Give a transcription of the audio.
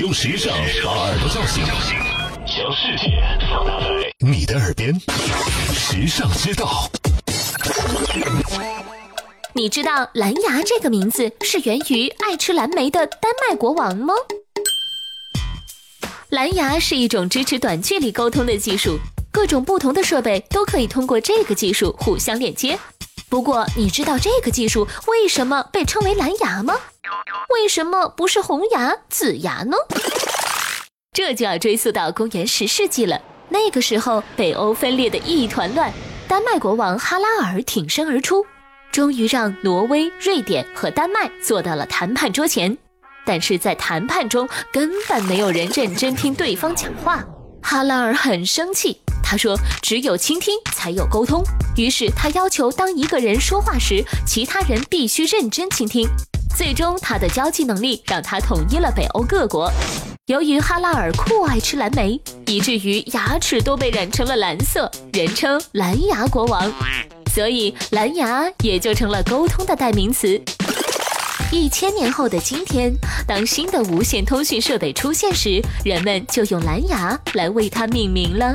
用时尚把耳朵叫醒，将世界放大在你的耳边。时尚之道，你知道蓝牙这个名字是源于爱吃蓝莓的丹麦国王吗？蓝牙是一种支持短距离沟通的技术，各种不同的设备都可以通过这个技术互相连接。不过，你知道这个技术为什么被称为蓝牙吗？为什么不是红牙、紫牙呢？这就要追溯到公元十世纪了。那个时候，北欧分裂的一团乱，丹麦国王哈拉尔挺身而出，终于让挪威、瑞典和丹麦坐到了谈判桌前。但是在谈判中，根本没有人认真听对方讲话。哈拉尔很生气，他说：“只有倾听才有沟通。”于是他要求，当一个人说话时，其他人必须认真倾听。最终，他的交际能力让他统一了北欧各国。由于哈拉尔酷爱吃蓝莓，以至于牙齿都被染成了蓝色，人称“蓝牙国王”，所以蓝牙也就成了沟通的代名词。一千年后的今天，当新的无线通讯设备出现时，人们就用蓝牙来为它命名了。